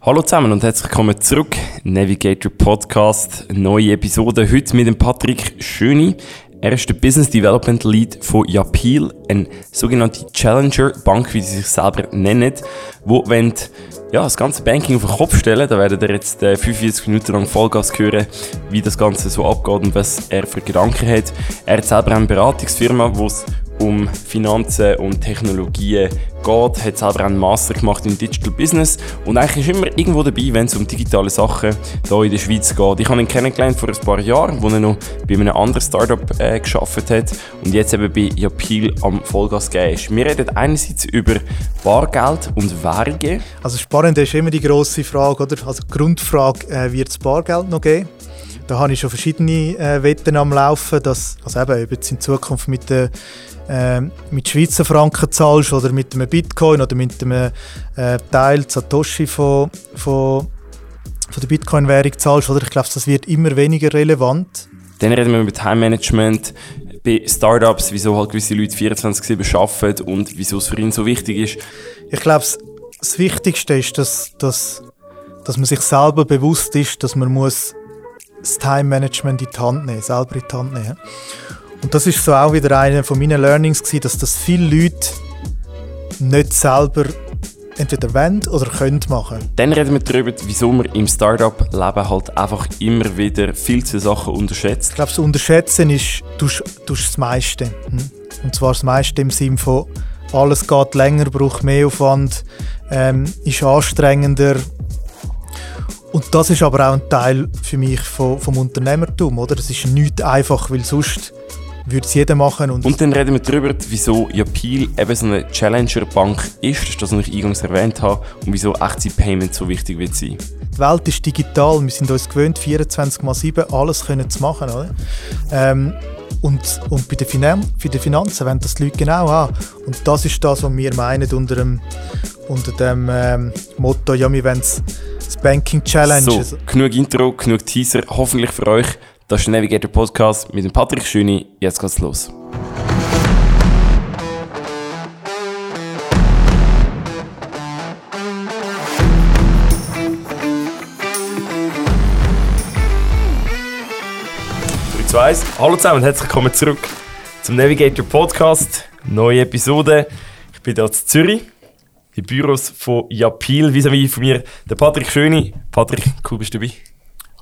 Hallo zusammen und herzlich willkommen zurück. Navigator Podcast, neue Episode. Heute mit dem Patrick Schöni. Er ist der Business Development Lead von Yapil, eine sogenannte Challenger Bank, wie sie sich selber nennen, wo wenn ja, das ganze Banking auf den Kopf stellen, da werdet ihr jetzt äh, 45 Minuten lang Vollgas hören, wie das Ganze so abgeht und was er für Gedanken hat. Er hat selber eine Beratungsfirma, wo es um Finanzen und Technologien geht, hat selber einen Master gemacht in Digital Business und eigentlich ist immer irgendwo dabei, wenn es um digitale Sachen hier in der Schweiz geht. Ich habe ihn kennengelernt vor ein paar Jahren, wo er noch bei einem anderen Startup äh, geschafft hat und jetzt eben bei Yapil am Vollgas gegeben ist. Wir reden einerseits über Bargeld und Währungen. Also spannend ist immer die grosse Frage, oder? Also die Grundfrage, äh, wird es Bargeld noch geben? Da habe ich schon verschiedene äh, Wetten am Laufen, dass also eben, ob jetzt in Zukunft mit der äh, mit Schweizer Franken zahlst oder mit einem Bitcoin oder mit einem äh, Teil Satoshi von, von, von der Bitcoin-Währung zahlst. Oder ich glaube, das wird immer weniger relevant. Dann reden wir über Time Management bei Startups, wieso halt gewisse Leute 24-7 arbeiten und wieso es für ihn so wichtig ist. Ich glaube, das Wichtigste ist, dass, dass, dass man sich selber bewusst ist, dass man muss das Time Management in die Hand nehmen, selber in die Hand nehmen. Und das ist so auch wieder eine von meinen Learnings gewesen, dass das viele Leute nicht selber entweder wollen oder können machen. Dann reden wir darüber, wieso man im Startup-Leben halt einfach immer wieder viel zu Sachen unterschätzt. Ich glaube, das Unterschätzen ist, du tust das meiste. Hm? Und zwar das meiste im Sinne von, alles geht länger, braucht mehr Aufwand, ähm, ist anstrengender. Und das ist aber auch ein Teil für mich vom, vom Unternehmertum, oder? Es ist nicht einfach, weil sonst würde es jeder machen. Und, und dann reden wir darüber, wieso Yapil eben so eine Challenger-Bank ist, das ist das, was ich eingangs erwähnt habe, und wieso Echtzeit-Payment so wichtig wird sein. Die Welt ist digital, wir sind uns gewöhnt, 24 x 7 alles können zu machen. Oder? Ähm, und, und bei, den Finan bei den Finanzen wenn das die Leute genau an. Und das ist das, was wir meinen unter dem, unter dem ähm, Motto, ja, wir wollen das Banking Challenge. So, genug Intro, genug Teaser, hoffentlich für euch. Das ist der Navigator Podcast mit dem Patrick Schöni. Jetzt geht's los. Hallo zusammen und herzlich willkommen zurück zum Navigator Podcast. Neue Episode. Ich bin hier in Zürich, die Büros von Japil, vis-à-vis von mir, der Patrick Schöni. Patrick, cool bist du dabei.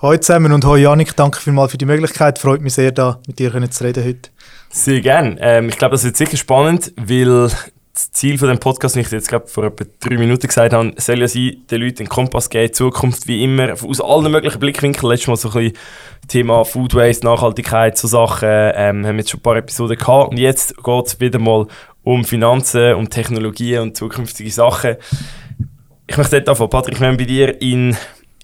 Hallo zusammen und hallo Janik, danke vielmals für die Möglichkeit. Freut mich sehr, da mit dir zu reden heute. Sehr gerne. Ähm, ich glaube, das wird sicher spannend, weil das Ziel von dem Podcast, wie ich jetzt gerade vor etwa drei Minuten gesagt habe, soll ja sein, den Leuten einen Kompass geben, Zukunft wie immer, aus allen möglichen Blickwinkeln. Letztes Mal so ein bisschen Thema Food Waste, Nachhaltigkeit, so Sachen, ähm, haben wir jetzt schon ein paar Episoden gehabt. Und jetzt geht es wieder mal um Finanzen, um Technologien und zukünftige Sachen. Ich möchte dort anfangen. Patrick, wenn wir bei dir in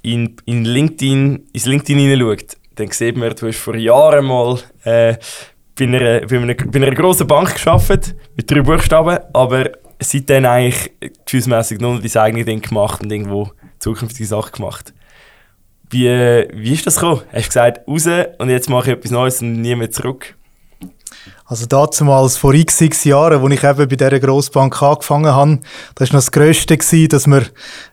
in, in LinkedIn, ins LinkedIn hineinschaut, dann sieht man, du hast vor Jahren mal äh, bei, einer, bei, einer, bei einer grossen Bank gearbeitet, mit drei Buchstaben, aber seitdem eigentlich gefühlsmässig nur dein eigenes Ding gemacht und irgendwo zukünftige Sachen gemacht. Wie, wie ist das gekommen? Hast du gesagt, raus und jetzt mache ich etwas Neues und nie mehr zurück? Also damals vor x, x Jahren, als ich eben bei dieser Grossbank angefangen habe, das war noch das Grösste, dass man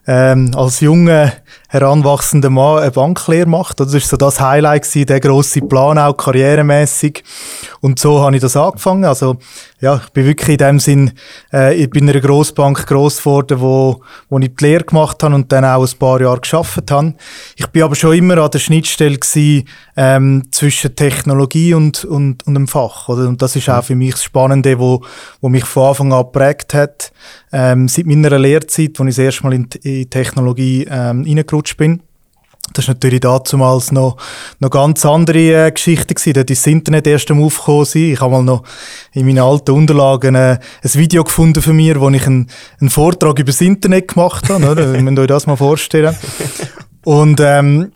ähm, als junger, heranwachsender Mann eine Banklehre macht. Das war so das Highlight, gewesen, der grosse Plan, auch karrieremässig. Und so habe ich das angefangen. Also ja, ich bin wirklich in dem Sinn, äh, ich bin in einer Grossbank gross geworden, wo, wo ich die Lehre gemacht habe und dann auch ein paar Jahre geschafft habe. Ich bin aber schon immer an der Schnittstelle gewesen, ähm, zwischen Technologie und, und, und dem Fach. Oder? Und das ist auch für mich das Spannende, wo, wo mich von Anfang an geprägt hat. Ähm, seit meiner Lehrzeit, als ich das erste Mal in, in Technologie ähm, reingerutscht bin. Das war natürlich damals noch, noch ganz andere äh, Geschichte gewesen. Dort ist das Internet erst am Aufkommen Ich habe mal noch in meinen alten Unterlagen äh, ein Video gefunden von mir, wo ich einen, einen Vortrag über das Internet gemacht habe. Oder? Wenn euch das mal vorstellen. Und, ähm,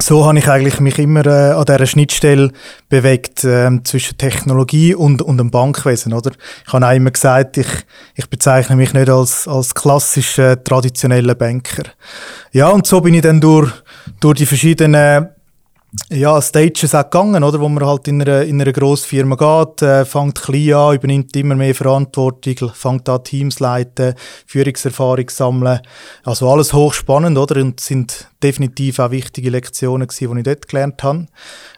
so habe ich eigentlich mich immer äh, an dieser Schnittstelle bewegt äh, zwischen Technologie und, und dem Bankwesen. Oder? Ich habe auch immer gesagt, ich, ich bezeichne mich nicht als, als klassischer, traditioneller Banker. Ja, und so bin ich dann durch, durch die verschiedenen ja, Stages auch gegangen, oder? Wo man halt in einer, in einer Grossfirma geht, äh, fängt klein an, übernimmt immer mehr Verantwortung, fängt an Teams leiten, Führungserfahrung sammeln. Also alles hochspannend, oder? Und sind definitiv auch wichtige Lektionen gewesen, die ich dort gelernt habe.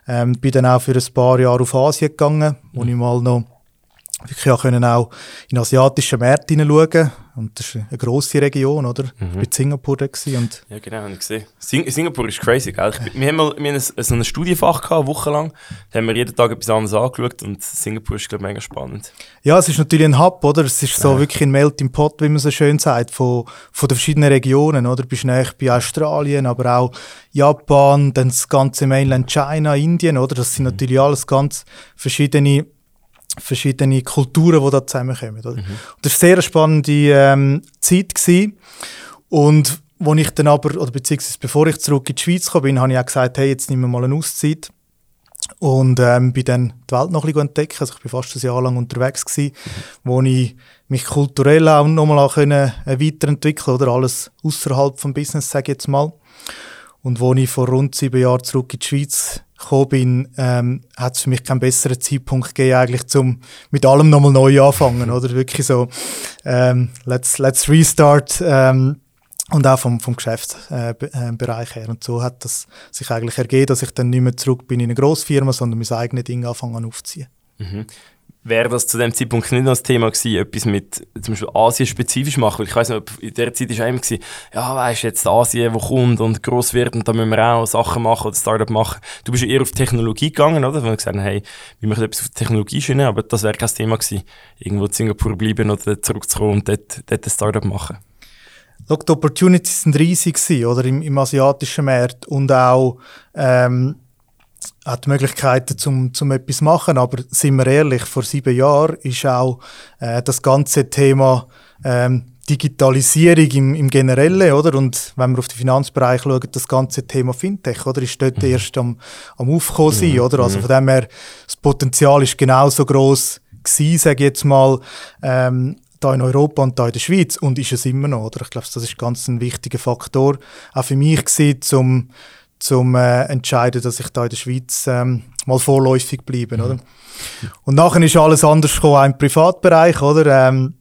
Ähm, bin dann auch für ein paar Jahre auf Asien gegangen, wo mhm. ich mal noch wirklich auch können auch in asiatische Märkte hineinschauen. Und das ist eine grosse Region, oder? Mhm. Ich war in Singapur da und Ja, genau, habe ich gesehen. Sing Singapur ist crazy, gell? Ich, wir haben mal wir haben so ein Studienfach gehabt, wochenlang. Da haben wir jeden Tag etwas anderes angeschaut und Singapur ist, glaube ich, mega spannend. Ja, es ist natürlich ein Hub, oder? Es ist so ja. wirklich ein Melting Pot, wie man so schön sagt, von, von den verschiedenen Regionen, oder? Du bist näher bei Australien, aber auch Japan, dann das ganze Mainland China, Indien, oder? Das sind mhm. natürlich alles ganz verschiedene verschiedene Kulturen, die da zusammenkommen. Oder? Mhm. Das war eine sehr spannende ähm, Zeit. Gewesen. Und wo ich dann aber, oder beziehungsweise bevor ich zurück in die Schweiz kam, bin, habe ich auch gesagt, hey, jetzt nehmen wir mal eine Auszeit. Und ähm, bin dann die Welt noch ein bisschen entdecken. Also ich war fast ein Jahr lang unterwegs, gewesen, mhm. wo ich mich kulturell auch nochmal auch können, äh, weiterentwickeln oder alles außerhalb vom Business, sage ich jetzt mal. Und wo ich vor rund sieben Jahren zurück in die Schweiz gekommen bin, ähm, hat es für mich keinen besseren Zeitpunkt gegeben, eigentlich zum mit allem nochmal neu anfangen, oder? Wirklich so, ähm, let's, let's restart, ähm, und auch vom, vom Geschäftsbereich äh, her. Und so hat das sich eigentlich ergeben, dass ich dann nicht mehr zurück bin in eine Grossfirma, sondern mein eigenes Ding anfangen aufzuziehen. Mhm wäre das zu dem Zeitpunkt nicht noch das Thema gewesen, etwas mit zum Beispiel Asien spezifisch machen? Weil ich weiß nicht, in der Zeit war immer gewesen, ja, weißt jetzt Asien, wo kommt und groß wird und da müssen wir auch Sachen machen oder Startup machen. Du bist ja eher auf Technologie gegangen, oder? Wenn wir gesagt hey, wir möchten etwas auf Technologie schienen, aber das wäre kein Thema gewesen, irgendwo in Singapur bleiben oder zurückzukommen und dort, dort ein Startup machen. Schau, die Opportunities sind riesig gewesen, oder? Im, im asiatischen Markt und auch, ähm, hat Möglichkeiten zum, zum etwas machen, aber sind wir ehrlich, vor sieben Jahren ist auch äh, das ganze Thema ähm, Digitalisierung im, im Generellen, oder? Und wenn wir auf den Finanzbereich schauen, das ganze Thema Fintech, oder? Ist dort mhm. erst am, am Aufkommen sein, mhm. oder? Also mhm. von dem her, das Potenzial ist genauso groß gewesen, sage ich jetzt mal, ähm, da in Europa und da in der Schweiz und ist es immer noch, oder? Ich glaube, das ist ganz ein wichtiger Faktor, auch für mich gewesen, zum zum äh, entscheiden, dass ich da in der Schweiz ähm, mal vorläufig bleibe, mhm. oder? Und nachher ist alles anders gekommen, auch im Privatbereich, oder? Ähm,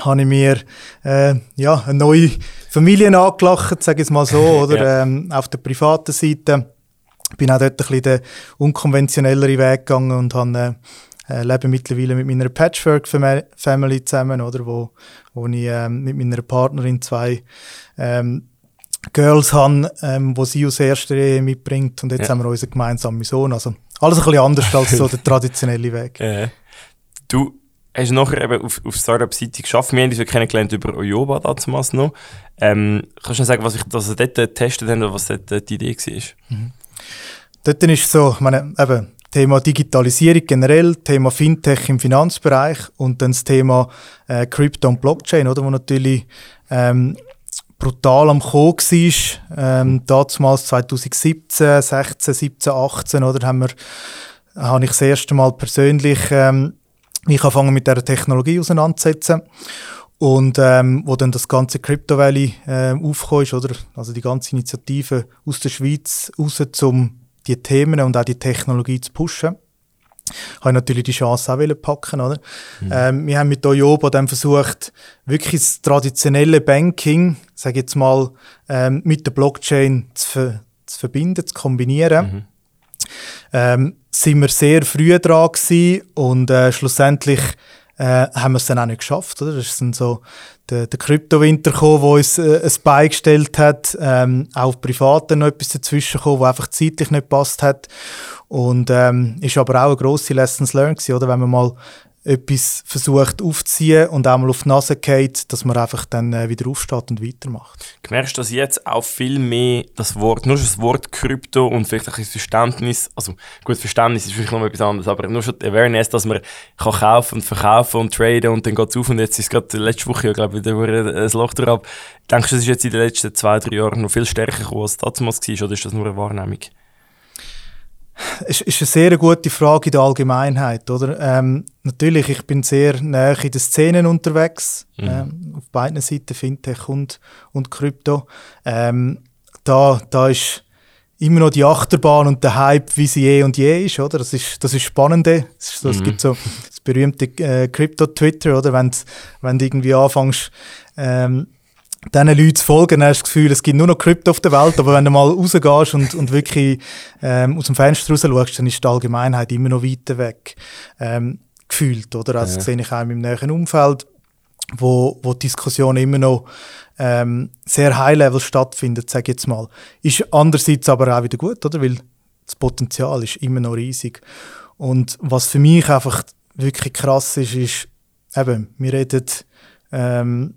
habe ich mir äh, ja, eine neue Familie angelacht, sage ich es mal so, oder? ja. ähm, auf der privaten Seite. Bin auch dort ein bisschen den unkonventionelleren Weg gegangen und habe äh, lebe mittlerweile mit meiner Patchwork-Family zusammen, oder? Wo, wo ich ähm, mit meiner Partnerin zwei ähm, Girls haben, ähm, wo sie aus erster Ehe mitbringt und jetzt ja. haben wir unseren gemeinsamen Sohn. Also alles ein bisschen anders als so der traditionelle Weg. Äh. Du hast nachher eben auf, auf Startup-Seite geschafft. Wir haben dich kennengelernt über Oyoba damals noch. Ähm, kannst du sagen, was ich dort getestet habe oder was dort die Idee war? Mhm. Dort ist so, meine, eben, Thema Digitalisierung generell, Thema Fintech im Finanzbereich und dann das Thema äh, Crypto und Blockchain, oder, wo natürlich ähm, brutal am Kommen war. Ähm, damals 2017, 16, 17, 18, oder, haben wir, habe ich das erste Mal persönlich ähm, mich angefangen mit dieser Technologie auseinanderzusetzen. Und ähm, wo dann das ganze Crypto Valley äh, aufgekommen ist, oder? also die ganze Initiative aus der Schweiz raus, um die Themen und auch die Technologie zu pushen habe ich natürlich die Chance auch packen oder? Mhm. Ähm, wir haben mit Oyoba dann versucht, wirklich das traditionelle Banking, sage jetzt mal, ähm, mit der Blockchain zu, ver zu, verbinden, zu kombinieren. Mhm. Ähm, sind wir sehr früh dran gewesen und äh, schlussendlich äh, haben wir es dann auch nicht geschafft. Oder? Das ist dann so der, der Kryptowinter gekommen, der uns äh, ein beigestellt hat, ähm, auch privat noch etwas dazwischen gekommen, wo einfach zeitlich nicht passt hat. Und ähm, ist aber auch eine grosse Lessons learned gewesen, oder? Wenn man mal etwas versucht aufzuziehen und einmal auf die Nase geht, dass man einfach dann äh, wieder aufsteht und weitermacht. Merkst du, dass jetzt auch viel mehr das Wort, nur schon das Wort Krypto und vielleicht ein bisschen Verständnis, also gut, Verständnis ist vielleicht noch etwas anderes, aber nur schon die Awareness, dass man kann kaufen und verkaufen und traden und dann geht es auf und jetzt ist gerade letzte Woche, ja, glaube ich, wieder ein Loch drauf. Denkst du, das ist jetzt in den letzten zwei, drei Jahren noch viel stärker geworden, als das damals war oder ist das nur eine Wahrnehmung? Es ist eine sehr gute Frage in der Allgemeinheit, oder? Ähm, natürlich, ich bin sehr nah in den Szenen unterwegs, mhm. ähm, auf beiden Seiten Fintech und, und Krypto. Ähm, da, da ist immer noch die Achterbahn und der Hype, wie sie je und je ist, oder? Das ist das ist Spannende. Es, so, mhm. gibt so das berühmte äh, Crypto-Twitter, oder? Wenn du irgendwie anfängst, ähm, diesen Leuten zu folgen, dann hast du das Gefühl, es gibt nur noch Krypto auf der Welt, aber wenn du mal rausgehst und, und wirklich ähm, aus dem Fenster raus schaust, dann ist die Allgemeinheit immer noch weiter weg ähm, gefühlt, oder? Also ja. das sehe ich auch in meinem näheren Umfeld, wo, wo die Diskussion immer noch ähm, sehr High-Level stattfindet, sage ich jetzt mal. Ist andererseits aber auch wieder gut, oder? Weil das Potenzial ist immer noch riesig. Und was für mich einfach wirklich krass ist, ist, eben, wir reden ähm,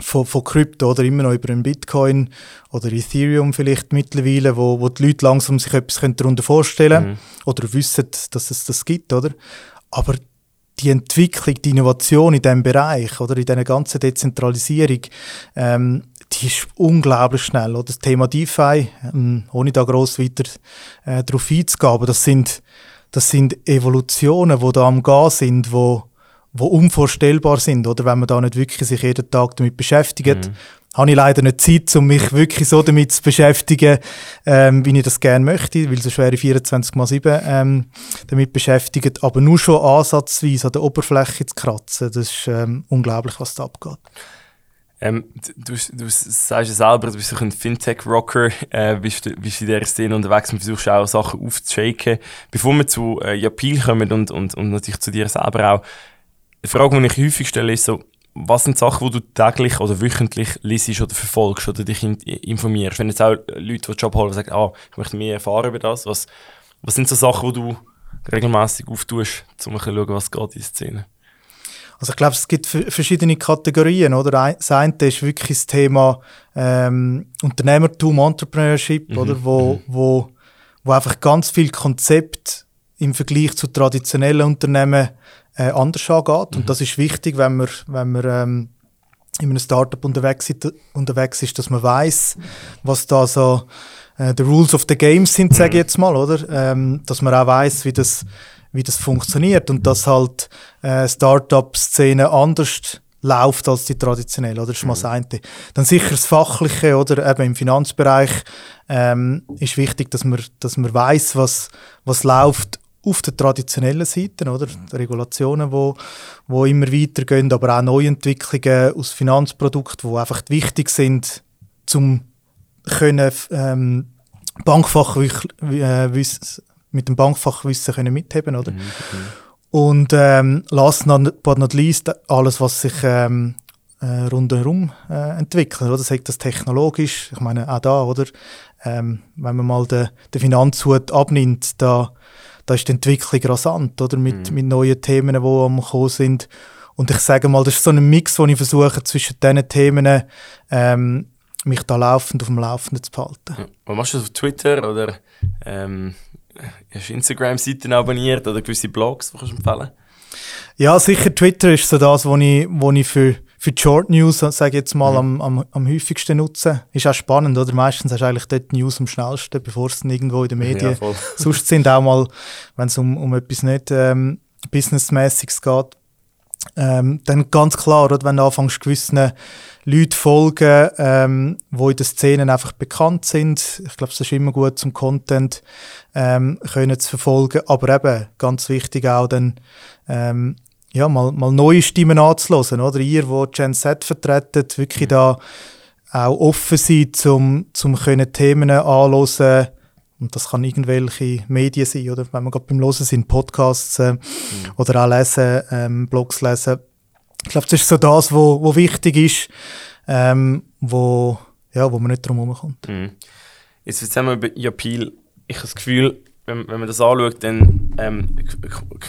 von, von Krypto oder immer noch über einen Bitcoin oder Ethereum vielleicht mittlerweile, wo, wo die Leute langsam sich etwas darunter vorstellen mhm. oder wissen, dass es das gibt, oder? Aber die Entwicklung, die Innovation in diesem Bereich oder in dieser ganzen Dezentralisierung, ähm, die ist unglaublich schnell. Oder? Das Thema DeFi, ähm, ohne da gross weiter äh, darauf einzugehen, aber das sind, das sind Evolutionen, die da am Gehen sind, wo die unvorstellbar sind, oder wenn man da nicht wirklich sich jeden Tag damit beschäftigt. Mhm. Habe ich leider nicht Zeit, um mich wirklich so damit zu beschäftigen, ähm, wie ich das gerne möchte, weil so schwere 24 mal 7 ähm, damit beschäftigt. Aber nur schon ansatzweise an der Oberfläche zu kratzen, das ist ähm, unglaublich, was da abgeht. Ähm, du, du sagst ja selber, du bist ein Fintech-Rocker, äh, bist, bist in dieser Szene unterwegs und versuchst auch Sachen aufzushaken. Bevor wir zu äh, Japil kommen und, und, und natürlich zu dir selber auch, die Frage, die ich häufig stelle, ist so, was sind Sachen, die du täglich oder wöchentlich liest oder verfolgst oder dich informierst? Wenn jetzt auch Leute, die Job holen, sagen, ah, ich möchte mehr erfahren über das, was, was sind so Sachen, die du regelmäßig auftust, um ein zu schauen, was geht in der Szene? Also ich glaube, es gibt verschiedene Kategorien, oder? Das eine ist wirklich das Thema ähm, Unternehmertum, Entrepreneurship, mhm. oder? Wo, mhm. wo, wo einfach ganz viel Konzept im Vergleich zu traditionellen Unternehmen äh, anders angeht. Mhm. Und das ist wichtig, wenn man, wenn man ähm, in einem Startup unterwegs, unterwegs ist, dass man weiß, was da so äh, the rules of the game sind, sage ich mhm. jetzt mal, oder? Ähm, dass man auch weiß, wie das, wie das funktioniert und dass halt äh, Startup-Szene anders läuft als die traditionelle, oder? Das ist mal das mhm. eine. Dann sicher das Fachliche, oder? Eben im Finanzbereich ähm, ist wichtig, dass man, dass man weiß, was, was läuft auf der traditionellen Seite, oder? Die Regulationen, wo, wo immer weitergehen, aber auch Neuentwicklungen aus Finanzprodukten, die einfach wichtig sind, um können, ähm, Bankfachwissen, äh, mit dem Bankfachwissen können mitheben, oder? Mhm. Und ähm, last but not least alles, was sich ähm, äh, rundherum äh, entwickelt, oder? Sagt das technologisch? Ich meine auch da, oder? Ähm, wenn man mal den, den Finanzhut abnimmt, da da ist die Entwicklung rasant, oder? Mit, mhm. mit neuen Themen, die am Kommen sind. Und ich sage mal, das ist so ein Mix, wo ich versuche, zwischen diesen Themen ähm, mich da laufend auf dem Laufenden zu behalten. Was machst du auf Twitter oder ähm, hast du Instagram-Seiten abonniert oder gewisse Blogs, die du empfehlen? Ja, sicher Twitter ist so das, was ich, wo ich für für die Short News, sage ich jetzt mal, mhm. am, am, am häufigsten nutzen. Ist auch spannend, oder? Meistens hast du eigentlich dort die News am schnellsten, bevor es irgendwo in den Medien ja, sonst sind. Auch mal, wenn es um, um etwas nicht ähm, Businessmäßiges geht. Ähm, dann ganz klar, oder, wenn du anfängst, gewissen Leuten folgen, ähm, die in den Szenen einfach bekannt sind. Ich glaube, es ist immer gut, zum Content ähm, können zu verfolgen. Aber eben, ganz wichtig auch dann, ähm, ja, mal, mal neue Stimmen anzuhören, oder? Ihr, wo Gen Z vertretet, wirklich mhm. da auch offen sein, um zum können Themen anzuhören. Und das kann irgendwelche Medien sein, oder? Wenn wir gerade beim Hören sind, Podcasts äh, mhm. oder auch lesen, ähm, Blogs lesen. Ich glaube, das ist so das, wo, wo wichtig ist, ähm, wo, ja, wo man nicht drum herum kommt. Mhm. Jetzt erzählen wir über Japil. Ich habe das Gefühl, wenn, wenn man das anschaut, dann ähm,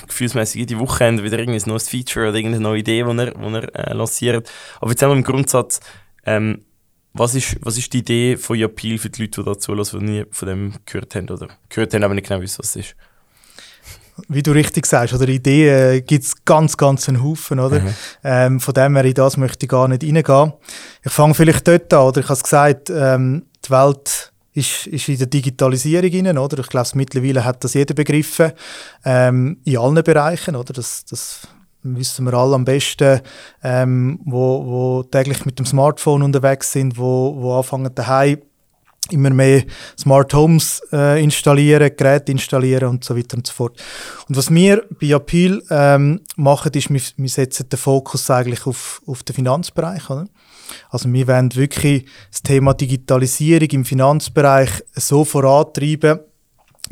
gefühlsmäßig jede Woche wieder irgendein neues Feature oder irgendeine neue Idee, die er, die er äh, lanciert. Aber jetzt haben wir im Grundsatz, ähm, was, ist, was ist die Idee von Appeal für die Leute, die da zulassen, die nie von dem gehört haben oder gehört haben, aber nicht genau wissen, was es ist? Wie du richtig sagst, oder Ideen äh, gibt es ganz, ganz einen Haufen, oder? Mhm. Ähm, von dem her, in das möchte ich gar nicht reingehen. Ich fange vielleicht dort an, oder? Ich habe es gesagt, ähm, die Welt ist, ist in der Digitalisierung rein, oder? Ich glaube, mittlerweile hat das jeder begriffen, ähm, in allen Bereichen, oder? Das, das wissen wir alle am besten, ähm, wo, wo täglich mit dem Smartphone unterwegs sind, wo, wo anfangen daheim immer mehr Smart Homes äh, installieren, Geräte installieren und so weiter und so fort. Und was wir bei Appeal ähm, machen, ist, wir, wir setzen den Fokus eigentlich auf, auf den Finanzbereich. Oder? Also wir wollen wirklich das Thema Digitalisierung im Finanzbereich so vorantreiben,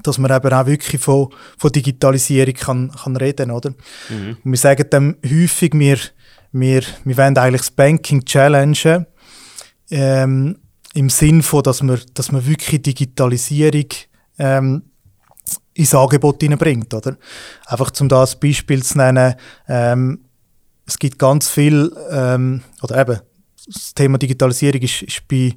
dass man eben auch wirklich von, von Digitalisierung kann, kann reden oder? Mhm. Und wir sagen dann häufig, wir, wir, wir wollen eigentlich das Banking challengen, ähm, im Sinn von, dass man, dass man wirklich Digitalisierung ähm, ins Angebot hineinbringt, oder? Einfach zum das Beispiel zu nennen, ähm, es gibt ganz viel, ähm, oder eben, das Thema Digitalisierung ist, ist, bei,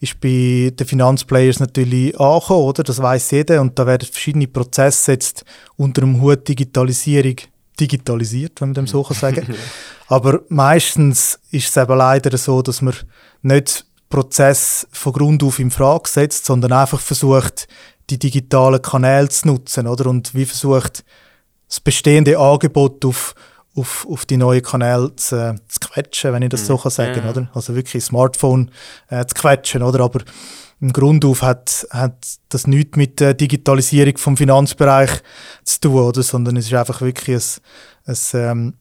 ist bei den Finanzplayers natürlich angekommen, oder? Das weiß jeder und da werden verschiedene Prozesse jetzt unter dem Hut Digitalisierung digitalisiert, wenn man dem so kann sagen. Aber meistens ist es eben leider so, dass man nicht Prozess von Grund auf in Frage setzt, sondern einfach versucht, die digitalen Kanäle zu nutzen, oder? Und wie versucht, das bestehende Angebot auf, auf, auf die neuen Kanäle zu, zu quetschen, wenn ich das so kann sagen, ja. oder? Also wirklich Smartphone äh, zu quetschen, oder? Aber im Grund auf hat, hat das nichts mit der Digitalisierung vom Finanzbereich zu tun, oder? Sondern es ist einfach wirklich ein, ein ähm,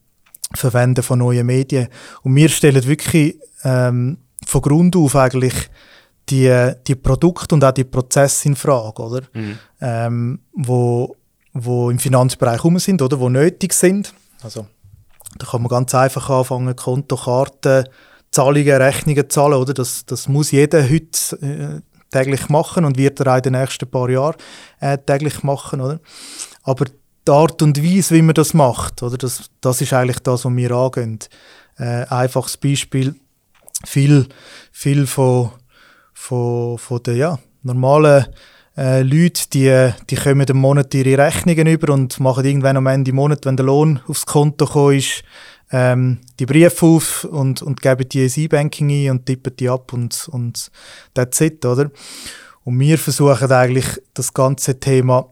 Verwenden von neuen Medien. Und wir stellen wirklich ähm, von Grund auf eigentlich die, die Produkte und auch die Prozesse in Frage, oder? Mhm. Ähm, wo, wo im Finanzbereich rum sind, oder? Wo nötig sind. Also, da kann man ganz einfach anfangen, Kontokarten, Zahlungen, Rechnungen zahlen, oder? Das, das muss jeder heute äh, täglich machen und wird er auch in den nächsten paar Jahren äh, täglich machen, oder? Aber die Art und Weise, wie man das macht, oder? Das, das ist eigentlich das, was wir angehen. Äh, einfaches Beispiel, viel, viel von, von, von den ja, normalen äh, Leute, die, die kommen im Monat ihre Rechnungen über und machen irgendwann am Ende des Monats, wenn der Lohn aufs Konto gekommen ist, ähm, die Briefe auf und, und geben die ins E-Banking ein und tippen die ab und, und that's it, oder? Und wir versuchen eigentlich das ganze Thema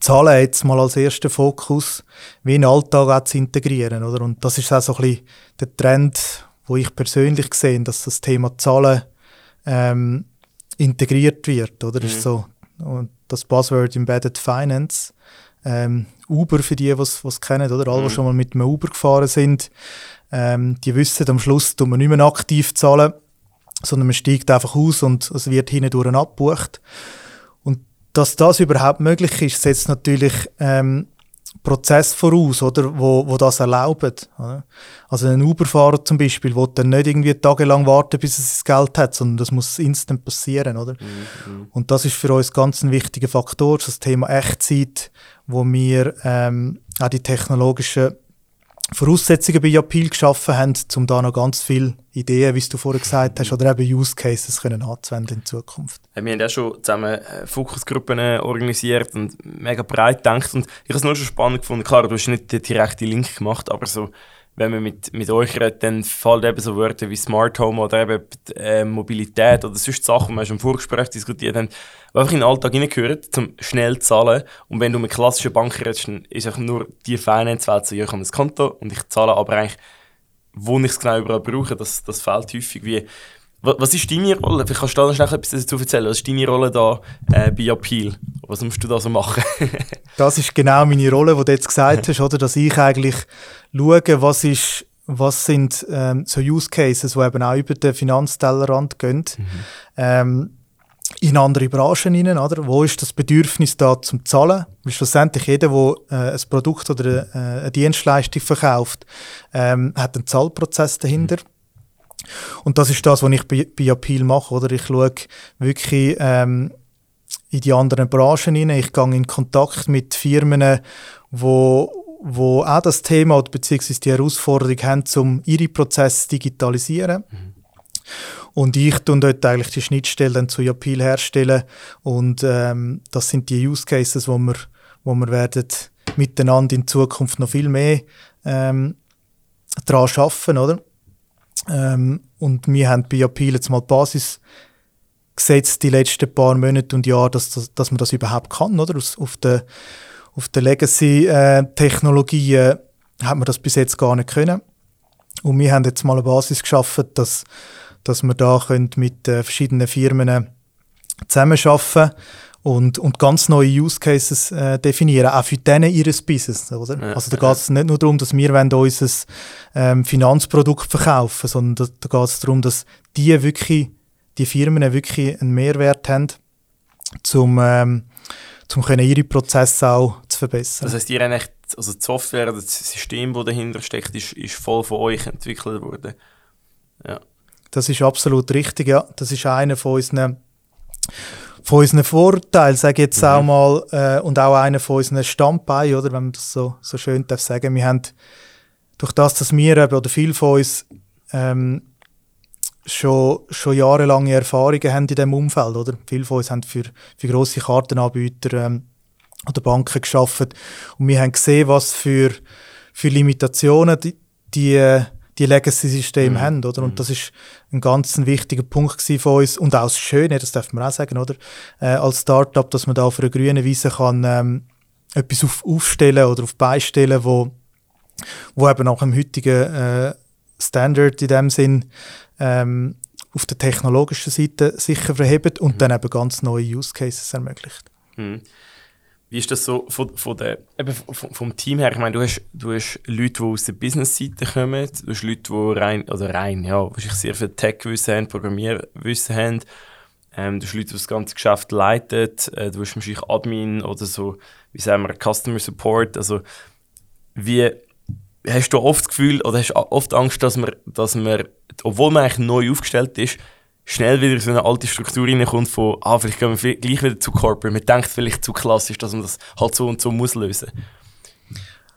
Zahlen jetzt mal als ersten Fokus wie in den Alltag auch zu integrieren, oder? Und das ist auch so ein bisschen der Trend, wo ich persönlich sehe, dass das Thema Zahlen ähm, integriert wird, oder? Das ist mhm. so und das Buzzword Embedded Finance. Ähm, Uber für die, die es kennen, oder? Alle, die mhm. schon mal mit einem Uber gefahren sind, ähm, die wissen, am Schluss tun wir nicht mehr aktiv zahlen, sondern man steigt einfach aus und es wird hindurch abgebucht. Und dass das überhaupt möglich ist, setzt natürlich ähm, Prozess voraus, oder, wo, wo das erlauben. Also ein Uberfahrer zum Beispiel, der dann nicht irgendwie tagelang warten, bis er das Geld hat, sondern das muss instant passieren, oder? Mhm. Und das ist für uns ganz ein wichtiger Faktor, das Thema Echtzeit, wo wir ähm, auch die technologischen Voraussetzungen bei Appeal geschaffen haben, um da noch ganz viele Ideen, wie du vorher gesagt hast, oder eben Use Cases können anzuwenden in Zukunft. Wir haben ja schon zusammen äh, Fokusgruppen äh, organisiert und mega breit gedacht und ich habe es nur schon spannend gefunden. Klar, du hast nicht den direkten Link gemacht, aber so wenn man mit, mit euch redet, dann fallen eben so Wörter wie Smart Home oder eben äh, Mobilität oder sonst Sachen, die wir schon im Vorgespräch diskutiert haben, die einfach in den Alltag hineingehören, um schnell zu zahlen. Und wenn du mit klassischen Banken redest, dann ist einfach nur die Finance-Welt so, ich habe ein Konto und ich zahle aber eigentlich, wo ich es genau überall brauche, das, das fehlt häufig wie was ist deine Rolle? Vielleicht kannst du da noch schnell etwas dazu erzählen. Was ist deine Rolle da äh, bei Appeal? Was musst du da so machen? das ist genau meine Rolle, die du jetzt gesagt hast, oder? dass ich eigentlich schaue, was, ist, was sind ähm, so Use Cases, die eben auch über den Finanztellerrand gehen. Mhm. Ähm, in andere Branchen hinein, oder? Wo ist das Bedürfnis da zum Zahlen? Weil schlussendlich jeder, der äh, ein Produkt oder äh, eine Dienstleistung verkauft, ähm, hat einen Zahlprozess dahinter. Mhm. Und das ist das, was ich bei, bei Appeal mache. Oder? Ich schaue wirklich ähm, in die anderen Branchen hinein. Ich gehe in Kontakt mit Firmen, wo, wo auch das Thema oder beziehungsweise die Herausforderung haben, um ihre Prozesse zu digitalisieren. Mhm. Und ich tue dort eigentlich die Schnittstellen zu Appeal herstellen. Und ähm, das sind die Use Cases, wo wir, wo wir werden miteinander in Zukunft noch viel mehr ähm, daran arbeiten, oder? Ähm, und wir haben bei Appeal jetzt mal die Basis gesetzt die letzten paar Monate und Jahre, dass, dass, dass man das überhaupt kann. Oder? auf der, auf der Legacy-Technologien äh, hat man das bis jetzt gar nicht können. Und wir haben jetzt mal eine Basis geschaffen, dass, dass wir da können mit äh, verschiedenen Firmen zusammenarbeiten und, und ganz neue Use Cases äh, definieren, auch für denen ihres Business. Oder? Ja, also da geht es nicht nur darum, dass wir unser ähm, Finanzprodukt verkaufen sondern da, da geht es darum, dass die wirklich, die Firmen wirklich einen Mehrwert haben, um ähm, zum ihre Prozesse auch zu verbessern. Das heißt, ihr habt also die Software, das System, das dahinter steckt, ist, ist voll von euch entwickelt worden. Ja. Das ist absolut richtig, ja. Das ist einer von unseren von unseren Vorteilen, sage ich jetzt mhm. auch mal, äh, und auch einer von unseren Standbeinen, oder, wenn man das so, so schön darf sagen. Wir haben, durch das, dass wir eben, oder viele von uns ähm, schon, schon jahrelange Erfahrungen haben in diesem Umfeld, oder? Viele von uns haben für, für grosse Kartenanbieter ähm, oder Banken geschafft und wir haben gesehen, was für, für Limitationen die, die die Legacy-Systeme mhm. haben, oder? Und mhm. das ist ein ganz wichtiger Punkt von uns und auch das Schöne, das darf man auch sagen, oder? Äh, als Startup, dass man da auf einer grünen Wiese kann ähm, etwas auf, aufstellen oder auf beistellen, wo, wo eben nach dem heutigen äh, Standard in dem Sinn ähm, auf der technologischen Seite sicher verhebt und mhm. dann eben ganz neue Use Cases ermöglicht. Mhm. Wie ist das so von, von der, eben vom, vom Team her? Ich meine, du hast, du hast Leute, die aus der Business-Seite kommen, du hast Leute, die rein, oder rein, ja, wahrscheinlich sehr viel Tech-Wissen haben, Programmierwissen haben. Ähm, du hast Leute, die das ganze Geschäft leiten, äh, du hast wahrscheinlich Admin oder so, wie sagen wir, Customer Support. Also, wie hast du oft das Gefühl oder hast oft Angst, dass man, dass man, obwohl man eigentlich neu aufgestellt ist, schnell wieder so eine alte Struktur reinkommt von, ah, vielleicht gehen wir gleich wieder zu Corporate. Man denkt vielleicht zu klassisch, dass man das halt so und so muss lösen.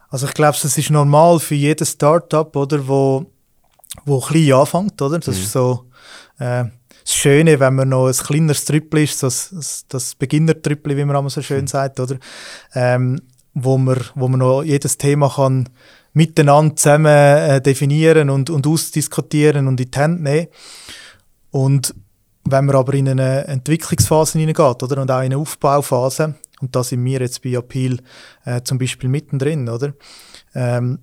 Also ich glaube, das ist normal für jedes Startup, oder, wo, wo klein anfängt, oder? Das mhm. ist so äh, das Schöne, wenn man noch ein kleineres Trüppel ist, das, das, Beginner-Trüppel, wie man immer so schön mhm. sagt, oder? Ähm, wo, man, wo man noch jedes Thema kann miteinander zusammen äh, definieren und, und ausdiskutieren und in die Hände nehmen. Und wenn man aber in eine Entwicklungsphase hineingeht oder, und auch in eine Aufbauphase, und da sind wir jetzt bei Appeal äh, zum Beispiel mittendrin, oder, ähm,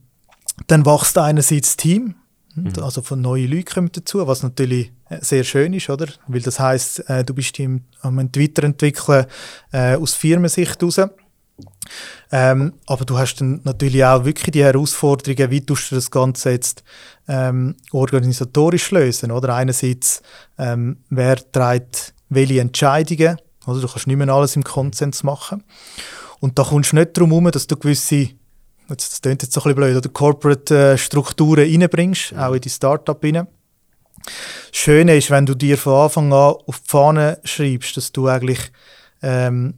dann wächst einerseits das Team, mhm. also von neuen Leuten kommen dazu, was natürlich äh, sehr schön ist, oder? Weil das heißt, äh, du bist im, am Weiterentwickeln äh, aus Firmensicht heraus. Ähm, aber du hast dann natürlich auch wirklich die Herausforderungen, wie tust du das Ganze jetzt ähm, organisatorisch lösen, oder? Einerseits, ähm, wer trägt welche Entscheidungen, oder? Du kannst nicht mehr alles im Konsens machen. Und da kommst du nicht darum herum, dass du gewisse, das klingt jetzt so ein bisschen blöd, oder Corporate-Strukturen äh, reinbringst, auch in die Startup rein. Das Schöne ist, wenn du dir von Anfang an auf die Fahne schreibst, dass du eigentlich ähm,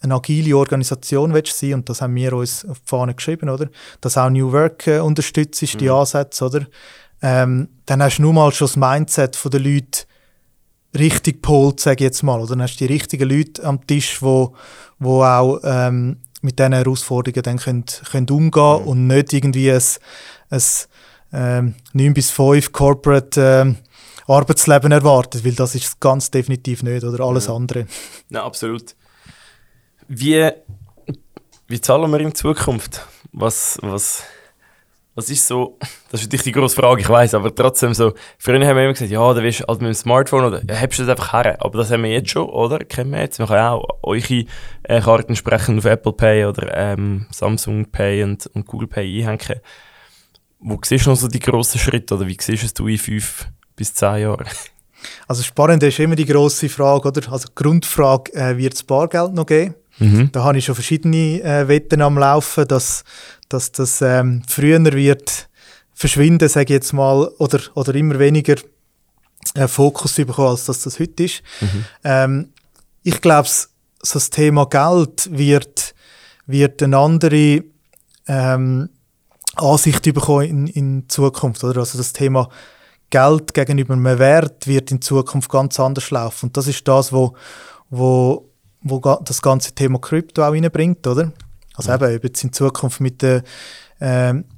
eine agile Organisation willst sein und das haben wir uns auf die Fahne geschrieben, oder? Dass auch New Work äh, unterstützt, ist, die mhm. Ansätze, oder? Ähm, dann hast du nun mal schon das Mindset der Leute richtig gepolt, sage ich jetzt mal, oder? Dann hast du die richtigen Leute am Tisch, wo, wo auch ähm, mit diesen Herausforderungen dann können, können umgehen mhm. und nicht irgendwie ein, ein ähm, 9 bis 5 Corporate ähm, Arbeitsleben erwartet, weil das ist ganz definitiv nicht, oder alles ja. andere. Ja, absolut. Wie, wie zahlen wir in Zukunft? Was, was, was ist so, das ist natürlich die grosse Frage, ich weiß, aber trotzdem so, früher haben wir immer gesagt, ja, da wirst du halt mit dem Smartphone oder ja, hebst du das einfach her. Aber das haben wir jetzt schon, oder? Kennen wir jetzt. Wir können auch eure äh, Karten sprechen auf Apple Pay oder ähm, Samsung Pay und, und Google Pay einhängen. Wo siehst du noch so die grossen Schritte oder wie siehst du es in fünf bis zehn Jahren? Also spannend ist immer die grosse Frage, oder? Also die Grundfrage, äh, wird es Bargeld noch geben? Mhm. Da habe ich schon verschiedene äh, Wetten am Laufen, dass, dass das ähm, früher wird verschwinden, sage ich jetzt mal, oder, oder immer weniger äh, Fokus bekommen, als dass das heute ist. Mhm. Ähm, ich glaube, so das Thema Geld wird, wird eine andere ähm, Ansicht bekommen in, in Zukunft. Oder? Also das Thema Geld gegenüber einem Wert wird in Zukunft ganz anders laufen. Und das ist das, wo, wo wo das ganze Thema Krypto auch reinbringt, oder? Also ja. eben, ob jetzt in Zukunft mit, äh,